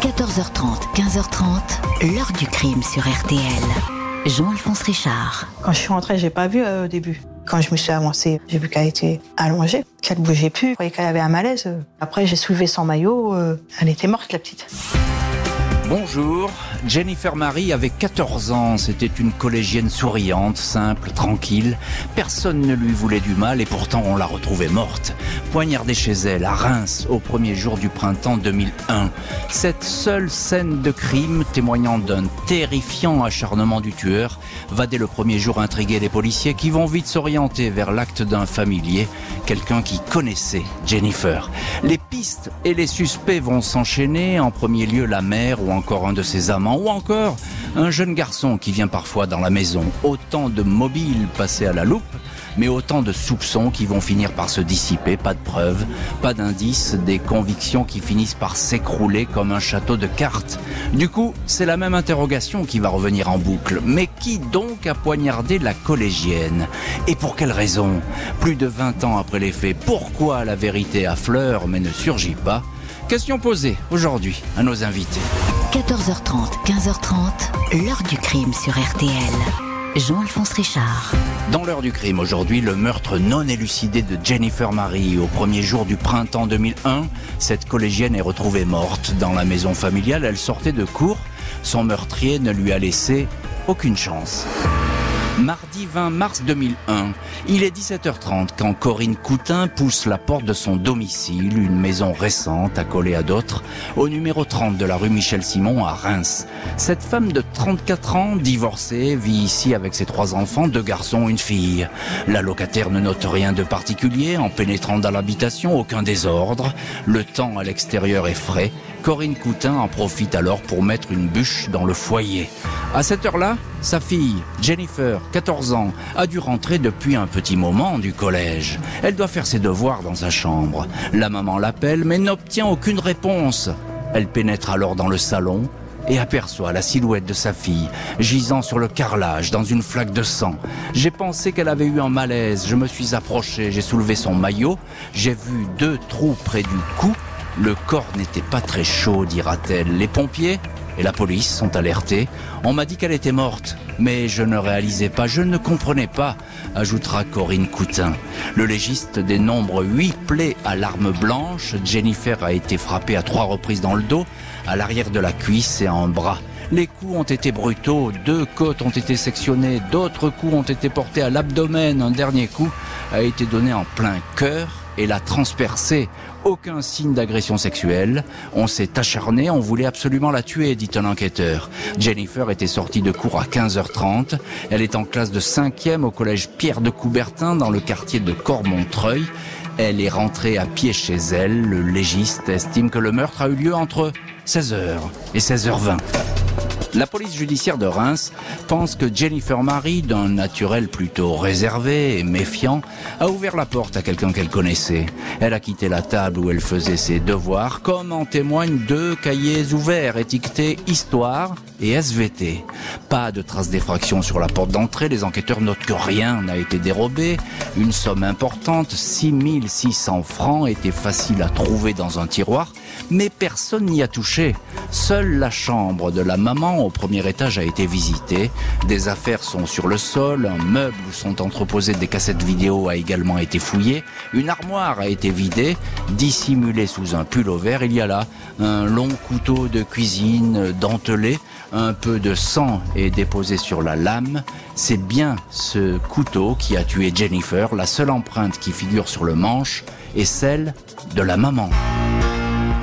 14h30, 15h30, l'heure du crime sur RTL. Jean-Alphonse Richard. Quand je suis rentrée, j'ai pas vu euh, au début. Quand je me suis avancée, j'ai vu qu'elle était allongée, qu'elle bougeait plus. Je croyais qu'elle avait un malaise. Après, j'ai soulevé son maillot. euh, elle était morte, la petite. Bonjour, Jennifer Marie avait 14 ans, c'était une collégienne souriante, simple, tranquille. Personne ne lui voulait du mal et pourtant on l'a retrouvée morte, poignardée chez elle à Reims au premier jour du printemps 2001. Cette seule scène de crime témoignant d'un terrifiant acharnement du tueur va dès le premier jour intriguer les policiers qui vont vite s'orienter vers l'acte d'un familier, quelqu'un qui connaissait Jennifer. Les pistes et les suspects vont s'enchaîner, en premier lieu la mère ou encore un de ses amants, ou encore un jeune garçon qui vient parfois dans la maison. Autant de mobiles passés à la loupe, mais autant de soupçons qui vont finir par se dissiper, pas de preuves, pas d'indices, des convictions qui finissent par s'écrouler comme un château de cartes. Du coup, c'est la même interrogation qui va revenir en boucle. Mais qui donc a poignardé la collégienne? Et pour quelle raison? Plus de 20 ans après les faits, pourquoi la vérité affleure mais ne surgit pas? Question posée aujourd'hui à nos invités. 14h30, 15h30, l'heure du crime sur RTL. Jean-Alphonse Richard. Dans l'heure du crime aujourd'hui, le meurtre non élucidé de Jennifer Marie. Au premier jour du printemps 2001, cette collégienne est retrouvée morte dans la maison familiale. Elle sortait de cours. Son meurtrier ne lui a laissé aucune chance. Mardi 20 mars 2001, il est 17h30 quand Corinne Coutin pousse la porte de son domicile, une maison récente accolée à d'autres, au numéro 30 de la rue Michel Simon à Reims. Cette femme de 34 ans, divorcée, vit ici avec ses trois enfants, deux garçons, une fille. La locataire ne note rien de particulier en pénétrant dans l'habitation, aucun désordre. Le temps à l'extérieur est frais. Corinne Coutin en profite alors pour mettre une bûche dans le foyer. À cette heure-là, sa fille, Jennifer, 14 ans, a dû rentrer depuis un petit moment du collège. Elle doit faire ses devoirs dans sa chambre. La maman l'appelle mais n'obtient aucune réponse. Elle pénètre alors dans le salon et aperçoit la silhouette de sa fille gisant sur le carrelage dans une flaque de sang. J'ai pensé qu'elle avait eu un malaise. Je me suis approché, j'ai soulevé son maillot, j'ai vu deux trous près du cou. Le corps n'était pas très chaud, dira-t-elle. Les pompiers et la police sont alertés. On m'a dit qu'elle était morte, mais je ne réalisais pas, je ne comprenais pas, ajoutera Corinne Coutin. Le légiste dénombre huit plaies à l'arme blanche. Jennifer a été frappée à trois reprises dans le dos, à l'arrière de la cuisse et en bras. Les coups ont été brutaux, deux côtes ont été sectionnées, d'autres coups ont été portés à l'abdomen, un dernier coup a été donné en plein cœur et l'a transpercé. Aucun signe d'agression sexuelle. On s'est acharné, on voulait absolument la tuer, dit un enquêteur. Jennifer était sortie de cours à 15h30. Elle est en classe de 5e au collège Pierre de Coubertin dans le quartier de Cormontreuil. Elle est rentrée à pied chez elle. Le légiste estime que le meurtre a eu lieu entre 16h et 16h20. La police judiciaire de Reims pense que Jennifer Marie, d'un naturel plutôt réservé et méfiant, a ouvert la porte à quelqu'un qu'elle connaissait. Elle a quitté la table où elle faisait ses devoirs, comme en témoignent deux cahiers ouverts étiquetés Histoire et SVT. Pas de traces d'effraction sur la porte d'entrée, les enquêteurs notent que rien n'a été dérobé. Une somme importante, 6600 francs, était facile à trouver dans un tiroir, mais personne n'y a touché. Seule la chambre de la maman au premier étage a été visitée. Des affaires sont sur le sol, un meuble où sont entreposées des cassettes vidéo a également été fouillé, une armoire a été vidée, dissimulée sous un pull vert, il y a là un long couteau de cuisine dentelé, un peu de sang est déposé sur la lame. C'est bien ce couteau qui a tué Jennifer, la seule empreinte qui figure sur le manche est celle de la maman.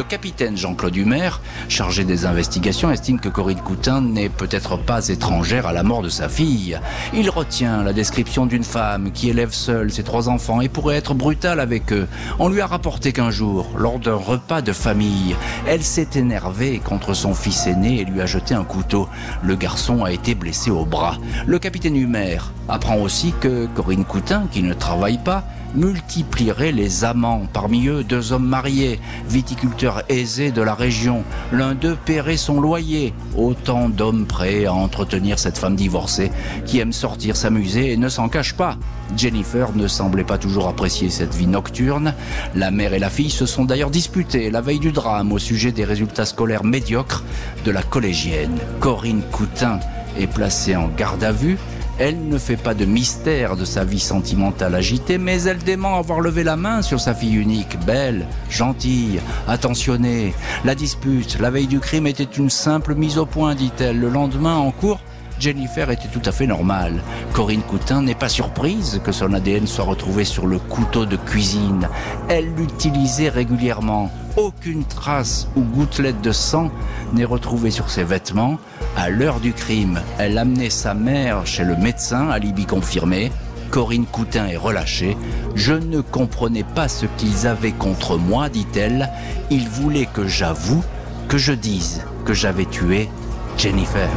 Le capitaine Jean-Claude Humer, chargé des investigations, estime que Corinne Coutin n'est peut-être pas étrangère à la mort de sa fille. Il retient la description d'une femme qui élève seule ses trois enfants et pourrait être brutale avec eux. On lui a rapporté qu'un jour, lors d'un repas de famille, elle s'est énervée contre son fils aîné et lui a jeté un couteau. Le garçon a été blessé au bras. Le capitaine Humer apprend aussi que Corinne Coutin, qui ne travaille pas, multiplierait les amants. Parmi eux, deux hommes mariés, viticulteurs aisés de la région. L'un d'eux paierait son loyer. Autant d'hommes prêts à entretenir cette femme divorcée qui aime sortir, s'amuser et ne s'en cache pas. Jennifer ne semblait pas toujours apprécier cette vie nocturne. La mère et la fille se sont d'ailleurs disputées la veille du drame au sujet des résultats scolaires médiocres de la collégienne. Corinne Coutin est placée en garde à vue. Elle ne fait pas de mystère de sa vie sentimentale agitée, mais elle dément avoir levé la main sur sa fille unique, belle, gentille, attentionnée. La dispute, la veille du crime, était une simple mise au point, dit-elle. Le lendemain, en cours, Jennifer était tout à fait normale. Corinne Coutin n'est pas surprise que son ADN soit retrouvé sur le couteau de cuisine. Elle l'utilisait régulièrement. Aucune trace ou gouttelette de sang n'est retrouvée sur ses vêtements. À l'heure du crime, elle amenait sa mère chez le médecin, alibi confirmé. Corinne Coutin est relâchée. Je ne comprenais pas ce qu'ils avaient contre moi, dit-elle. Ils voulaient que j'avoue, que je dise que j'avais tué Jennifer.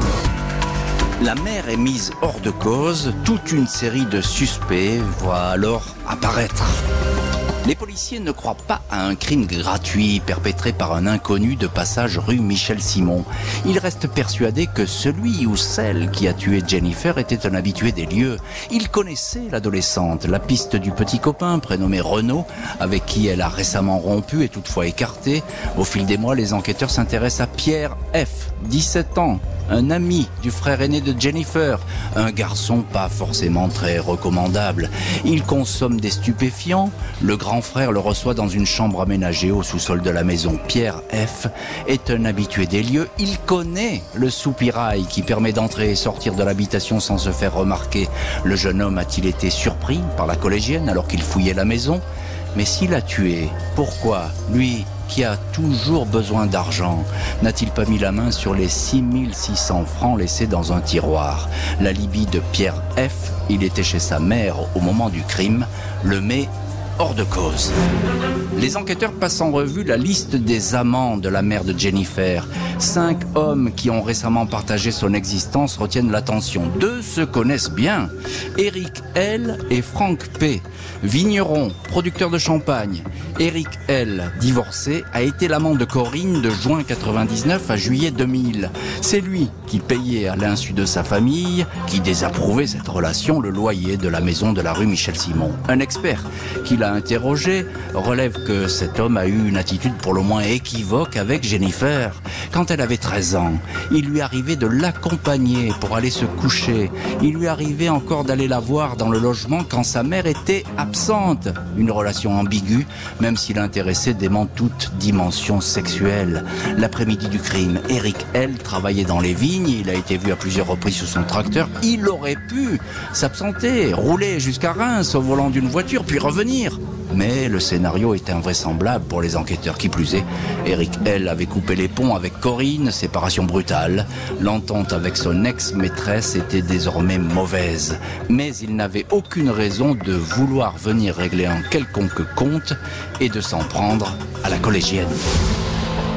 La mère est mise hors de cause, toute une série de suspects voit alors apparaître. Les policiers ne croient pas à un crime gratuit perpétré par un inconnu de passage rue Michel Simon. Ils restent persuadés que celui ou celle qui a tué Jennifer était un habitué des lieux. Ils connaissaient l'adolescente, la piste du petit copain prénommé Renaud, avec qui elle a récemment rompu et toutefois écarté. Au fil des mois, les enquêteurs s'intéressent à Pierre F, 17 ans, un ami du frère aîné de Jennifer, un garçon pas forcément très recommandable. Il consomme des stupéfiants, le grand frère le reçoit dans une chambre aménagée au sous-sol de la maison. Pierre F. Est un habitué des lieux, il connaît le soupirail qui permet d'entrer et sortir de l'habitation sans se faire remarquer. Le jeune homme a-t-il été surpris par la collégienne alors qu'il fouillait la maison? Mais s'il a tué, pourquoi lui qui a toujours besoin d'argent, n'a-t-il pas mis la main sur les 6600 francs laissés dans un tiroir? La Libye de Pierre F, il était chez sa mère au moment du crime, le met hors de cause. Les enquêteurs passent en revue la liste des amants de la mère de Jennifer. Cinq hommes qui ont récemment partagé son existence retiennent l'attention. Deux se connaissent bien. Eric L et Franck P. Vigneron, producteur de champagne. Eric L, divorcé, a été l'amant de Corinne de juin 99 à juillet 2000. C'est lui qui payait à l'insu de sa famille, qui désapprouvait cette relation, le loyer de la maison de la rue Michel Simon. Un expert qui interrogé relève que cet homme a eu une attitude pour le moins équivoque avec Jennifer. Quand elle avait 13 ans, il lui arrivait de l'accompagner pour aller se coucher. Il lui arrivait encore d'aller la voir dans le logement quand sa mère était absente. Une relation ambiguë, même s'il intéressait dément toute dimension sexuelle. L'après-midi du crime, Eric L travaillait dans les vignes, il a été vu à plusieurs reprises sous son tracteur. Il aurait pu s'absenter, rouler jusqu'à Reims au volant d'une voiture, puis revenir. Mais le scénario est invraisemblable pour les enquêteurs. Qui plus est, Eric L avait coupé les ponts avec Corinne, séparation brutale. L'entente avec son ex-maîtresse était désormais mauvaise. Mais il n'avait aucune raison de vouloir venir régler un quelconque compte et de s'en prendre à la collégienne.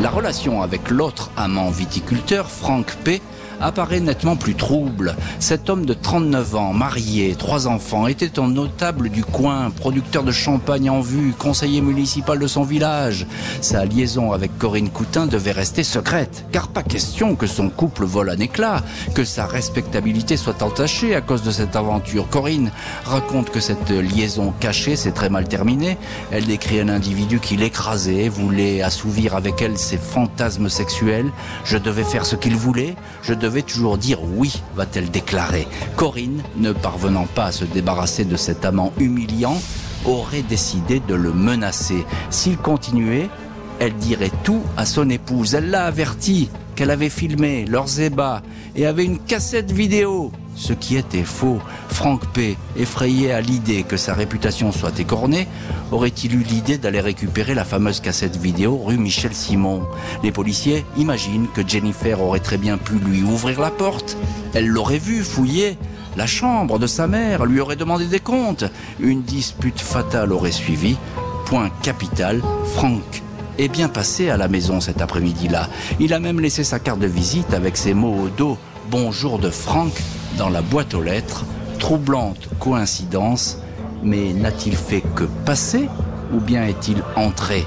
La relation avec l'autre amant viticulteur, Franck P., apparaît nettement plus trouble. Cet homme de 39 ans, marié, trois enfants, était un notable du coin, producteur de champagne en vue, conseiller municipal de son village. Sa liaison avec Corinne Coutin devait rester secrète, car pas question que son couple vole un éclat, que sa respectabilité soit entachée à cause de cette aventure. Corinne raconte que cette liaison cachée s'est très mal terminée. Elle décrit un individu qui l'écrasait, voulait assouvir avec elle ses fantasmes sexuels. Je devais faire ce qu'il voulait, je devait toujours dire oui, va-t-elle déclarer. Corinne, ne parvenant pas à se débarrasser de cet amant humiliant, aurait décidé de le menacer. S'il continuait, elle dirait tout à son épouse. Elle l'a averti qu'elle avait filmé leurs ébats et avait une cassette vidéo. Ce qui était faux. Franck P, effrayé à l'idée que sa réputation soit écornée, aurait-il eu l'idée d'aller récupérer la fameuse cassette vidéo rue Michel Simon? Les policiers imaginent que Jennifer aurait très bien pu lui ouvrir la porte. Elle l'aurait vu fouiller. La chambre de sa mère lui aurait demandé des comptes. Une dispute fatale aurait suivi. Point capital, Franck est bien passé à la maison cet après-midi-là. Il a même laissé sa carte de visite avec ses mots au dos Bonjour de Franck dans la boîte aux lettres. Troublante coïncidence Mais n'a-t-il fait que passer ou bien est-il entré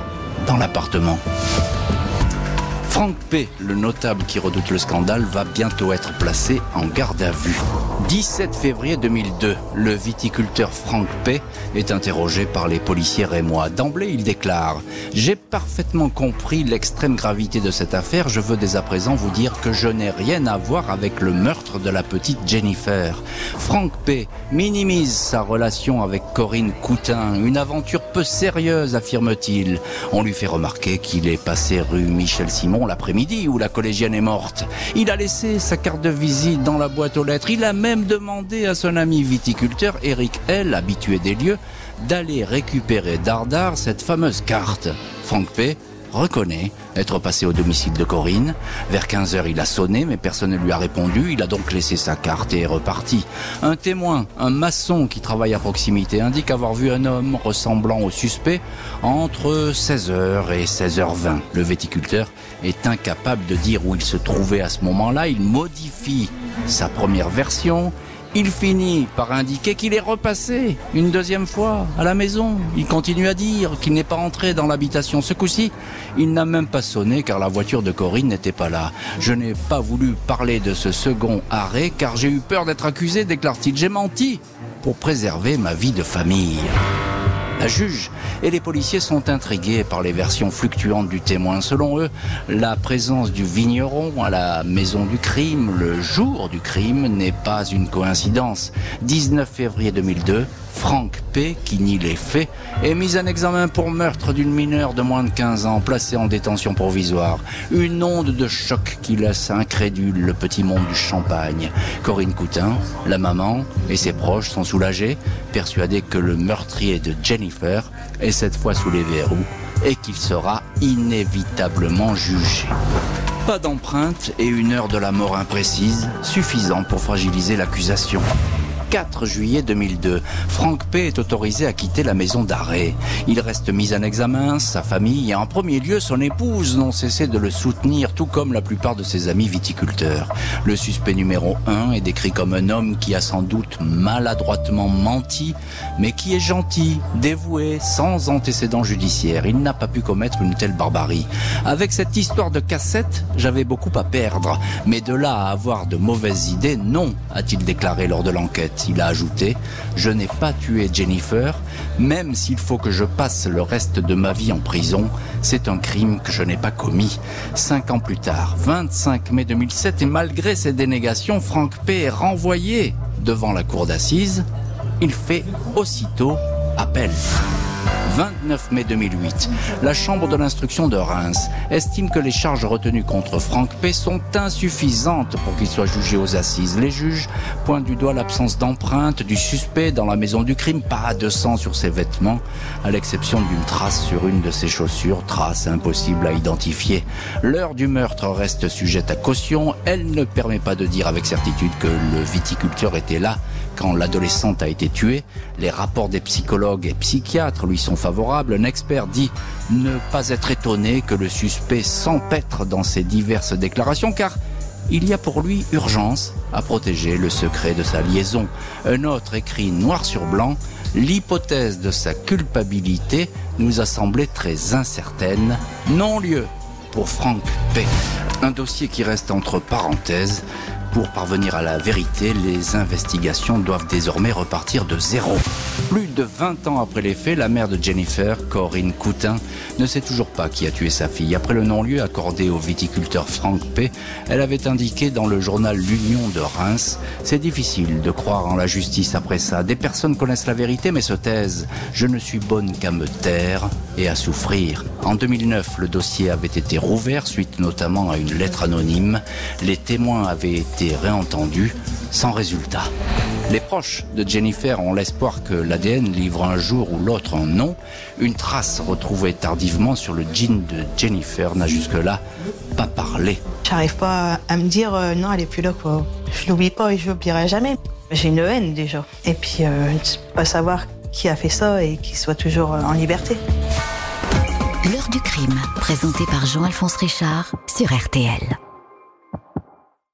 dans l'appartement? Franck P., le notable qui redoute le scandale, va bientôt être placé en garde à vue. 17 février 2002, le viticulteur Franck P. est interrogé par les policiers rémois. D'emblée, il déclare « J'ai parfaitement compris l'extrême gravité de cette affaire. Je veux dès à présent vous dire que je n'ai rien à voir avec le meurtre de la petite Jennifer. » Franck P. minimise sa relation avec Corinne Coutin. Une aventure peu sérieuse, affirme-t-il. On lui fait remarquer qu'il est passé rue Michel Simon l'après-midi où la collégienne est morte. Il a laissé sa carte de visite dans la boîte aux lettres. Il a même demandé à son ami viticulteur Eric L, habitué des lieux, d'aller récupérer Dardar cette fameuse carte. Franck P reconnaît être passé au domicile de Corinne. Vers 15 heures, il a sonné, mais personne ne lui a répondu. Il a donc laissé sa carte et est reparti. Un témoin, un maçon qui travaille à proximité, indique avoir vu un homme ressemblant au suspect entre 16h et 16h20. Le viticulteur est incapable de dire où il se trouvait à ce moment-là. Il modifie sa première version il finit par indiquer qu'il est repassé une deuxième fois à la maison. Il continue à dire qu'il n'est pas entré dans l'habitation. Ce coup-ci, il n'a même pas sonné car la voiture de Corinne n'était pas là. Je n'ai pas voulu parler de ce second arrêt car j'ai eu peur d'être accusé, déclare-t-il. J'ai menti pour préserver ma vie de famille. La juge et les policiers sont intrigués par les versions fluctuantes du témoin. Selon eux, la présence du vigneron à la maison du crime le jour du crime n'est pas une coïncidence. 19 février 2002, Franck P., qui nie les faits, est mis en examen pour meurtre d'une mineure de moins de 15 ans placée en détention provisoire. Une onde de choc qui laisse incrédule le petit monde du champagne. Corinne Coutin, la maman et ses proches sont soulagés, persuadés que le meurtrier de Jennifer est cette fois sous les verrous et qu'il sera inévitablement jugé. Pas d'empreinte et une heure de la mort imprécise, suffisant pour fragiliser l'accusation. 4 juillet 2002. Franck P. est autorisé à quitter la maison d'arrêt. Il reste mis en examen, sa famille et en premier lieu son épouse n'ont cessé de le soutenir, tout comme la plupart de ses amis viticulteurs. Le suspect numéro 1 est décrit comme un homme qui a sans doute maladroitement menti, mais qui est gentil, dévoué, sans antécédent judiciaire. Il n'a pas pu commettre une telle barbarie. Avec cette histoire de cassette, j'avais beaucoup à perdre, mais de là à avoir de mauvaises idées, non, a-t-il déclaré lors de l'enquête. Il a ajouté Je n'ai pas tué Jennifer, même s'il faut que je passe le reste de ma vie en prison. C'est un crime que je n'ai pas commis. Cinq ans plus tard, 25 mai 2007, et malgré ses dénégations, Franck P. est renvoyé devant la cour d'assises. Il fait aussitôt appel. 29 mai 2008, la Chambre de l'instruction de Reims estime que les charges retenues contre Franck P sont insuffisantes pour qu'il soit jugé aux assises. Les juges pointent du doigt l'absence d'empreinte du suspect dans la maison du crime, pas de sang sur ses vêtements, à l'exception d'une trace sur une de ses chaussures, trace impossible à identifier. L'heure du meurtre reste sujette à caution, elle ne permet pas de dire avec certitude que le viticulteur était là quand l'adolescente a été tuée. Les rapports des psychologues et psychiatres lui sont favorables. Un expert dit ne pas être étonné que le suspect s'empêtre dans ses diverses déclarations car il y a pour lui urgence à protéger le secret de sa liaison. Un autre écrit noir sur blanc L'hypothèse de sa culpabilité nous a semblé très incertaine. Non-lieu pour Franck P. Un dossier qui reste entre parenthèses pour parvenir à la vérité, les investigations doivent désormais repartir de zéro. Plus de 20 ans après les faits, la mère de Jennifer, Corinne Coutin, ne sait toujours pas qui a tué sa fille. Après le non-lieu accordé au viticulteur Franck P., elle avait indiqué dans le journal L'Union de Reims C'est difficile de croire en la justice après ça. Des personnes connaissent la vérité mais se taisent. Je ne suis bonne qu'à me taire et à souffrir. En 2009, le dossier avait été rouvert suite notamment à une lettre anonyme. Les témoins avaient réentendu sans résultat. Les proches de Jennifer ont l'espoir que l'ADN livre un jour ou l'autre un nom. Une trace retrouvée tardivement sur le jean de Jennifer n'a jusque-là pas parlé. J'arrive pas à me dire euh, non, elle est plus là quoi. Je l'oublie pas et je l'oublierai jamais. J'ai une haine déjà. Et puis euh, pas savoir qui a fait ça et qu'il soit toujours euh, en liberté. L'heure du crime, présenté par Jean-Alphonse Richard sur RTL.